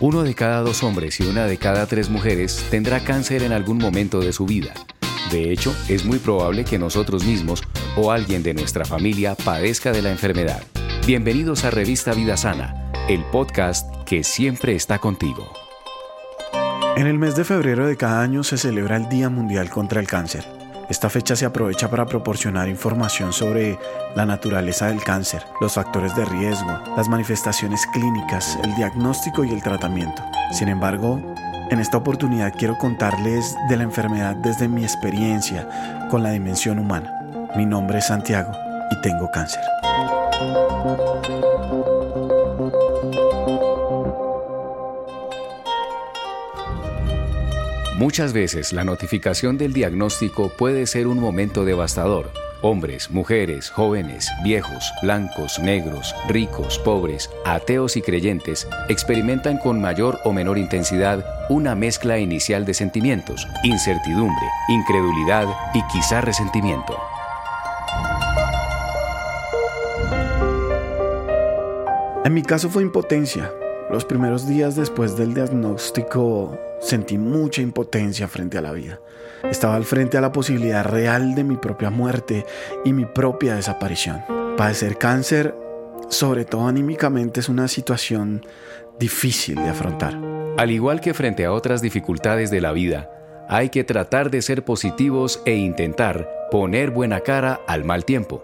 Uno de cada dos hombres y una de cada tres mujeres tendrá cáncer en algún momento de su vida. De hecho, es muy probable que nosotros mismos o alguien de nuestra familia padezca de la enfermedad. Bienvenidos a Revista Vida Sana, el podcast que siempre está contigo. En el mes de febrero de cada año se celebra el Día Mundial contra el Cáncer. Esta fecha se aprovecha para proporcionar información sobre la naturaleza del cáncer, los factores de riesgo, las manifestaciones clínicas, el diagnóstico y el tratamiento. Sin embargo, en esta oportunidad quiero contarles de la enfermedad desde mi experiencia con la dimensión humana. Mi nombre es Santiago y tengo cáncer. Muchas veces la notificación del diagnóstico puede ser un momento devastador. Hombres, mujeres, jóvenes, viejos, blancos, negros, ricos, pobres, ateos y creyentes experimentan con mayor o menor intensidad una mezcla inicial de sentimientos, incertidumbre, incredulidad y quizá resentimiento. En mi caso fue impotencia. Los primeros días después del diagnóstico Sentí mucha impotencia frente a la vida. Estaba al frente a la posibilidad real de mi propia muerte y mi propia desaparición. Padecer cáncer, sobre todo anímicamente, es una situación difícil de afrontar. Al igual que frente a otras dificultades de la vida, hay que tratar de ser positivos e intentar poner buena cara al mal tiempo.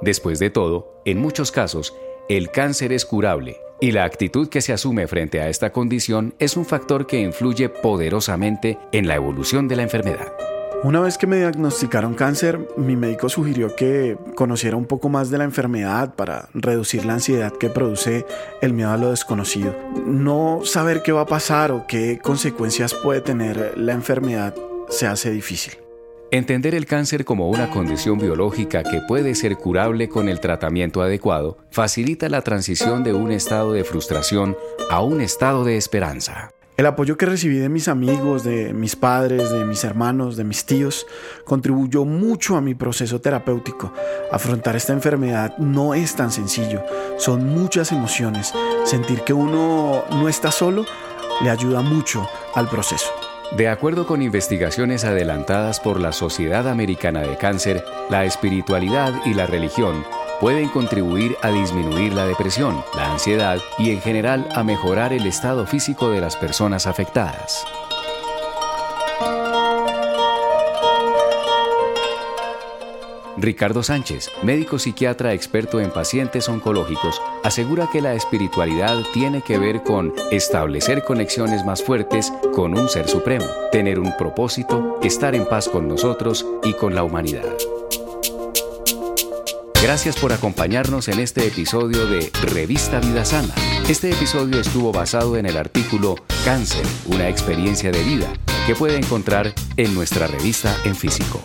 Después de todo, en muchos casos, el cáncer es curable y la actitud que se asume frente a esta condición es un factor que influye poderosamente en la evolución de la enfermedad. Una vez que me diagnosticaron cáncer, mi médico sugirió que conociera un poco más de la enfermedad para reducir la ansiedad que produce el miedo a lo desconocido. No saber qué va a pasar o qué consecuencias puede tener la enfermedad se hace difícil. Entender el cáncer como una condición biológica que puede ser curable con el tratamiento adecuado facilita la transición de un estado de frustración a un estado de esperanza. El apoyo que recibí de mis amigos, de mis padres, de mis hermanos, de mis tíos, contribuyó mucho a mi proceso terapéutico. Afrontar esta enfermedad no es tan sencillo, son muchas emociones. Sentir que uno no está solo le ayuda mucho al proceso. De acuerdo con investigaciones adelantadas por la Sociedad Americana de Cáncer, la espiritualidad y la religión pueden contribuir a disminuir la depresión, la ansiedad y en general a mejorar el estado físico de las personas afectadas. Ricardo Sánchez, médico psiquiatra experto en pacientes oncológicos, asegura que la espiritualidad tiene que ver con establecer conexiones más fuertes con un ser supremo, tener un propósito, estar en paz con nosotros y con la humanidad. Gracias por acompañarnos en este episodio de Revista Vida Sana. Este episodio estuvo basado en el artículo Cáncer, una experiencia de vida, que puede encontrar en nuestra revista en físico.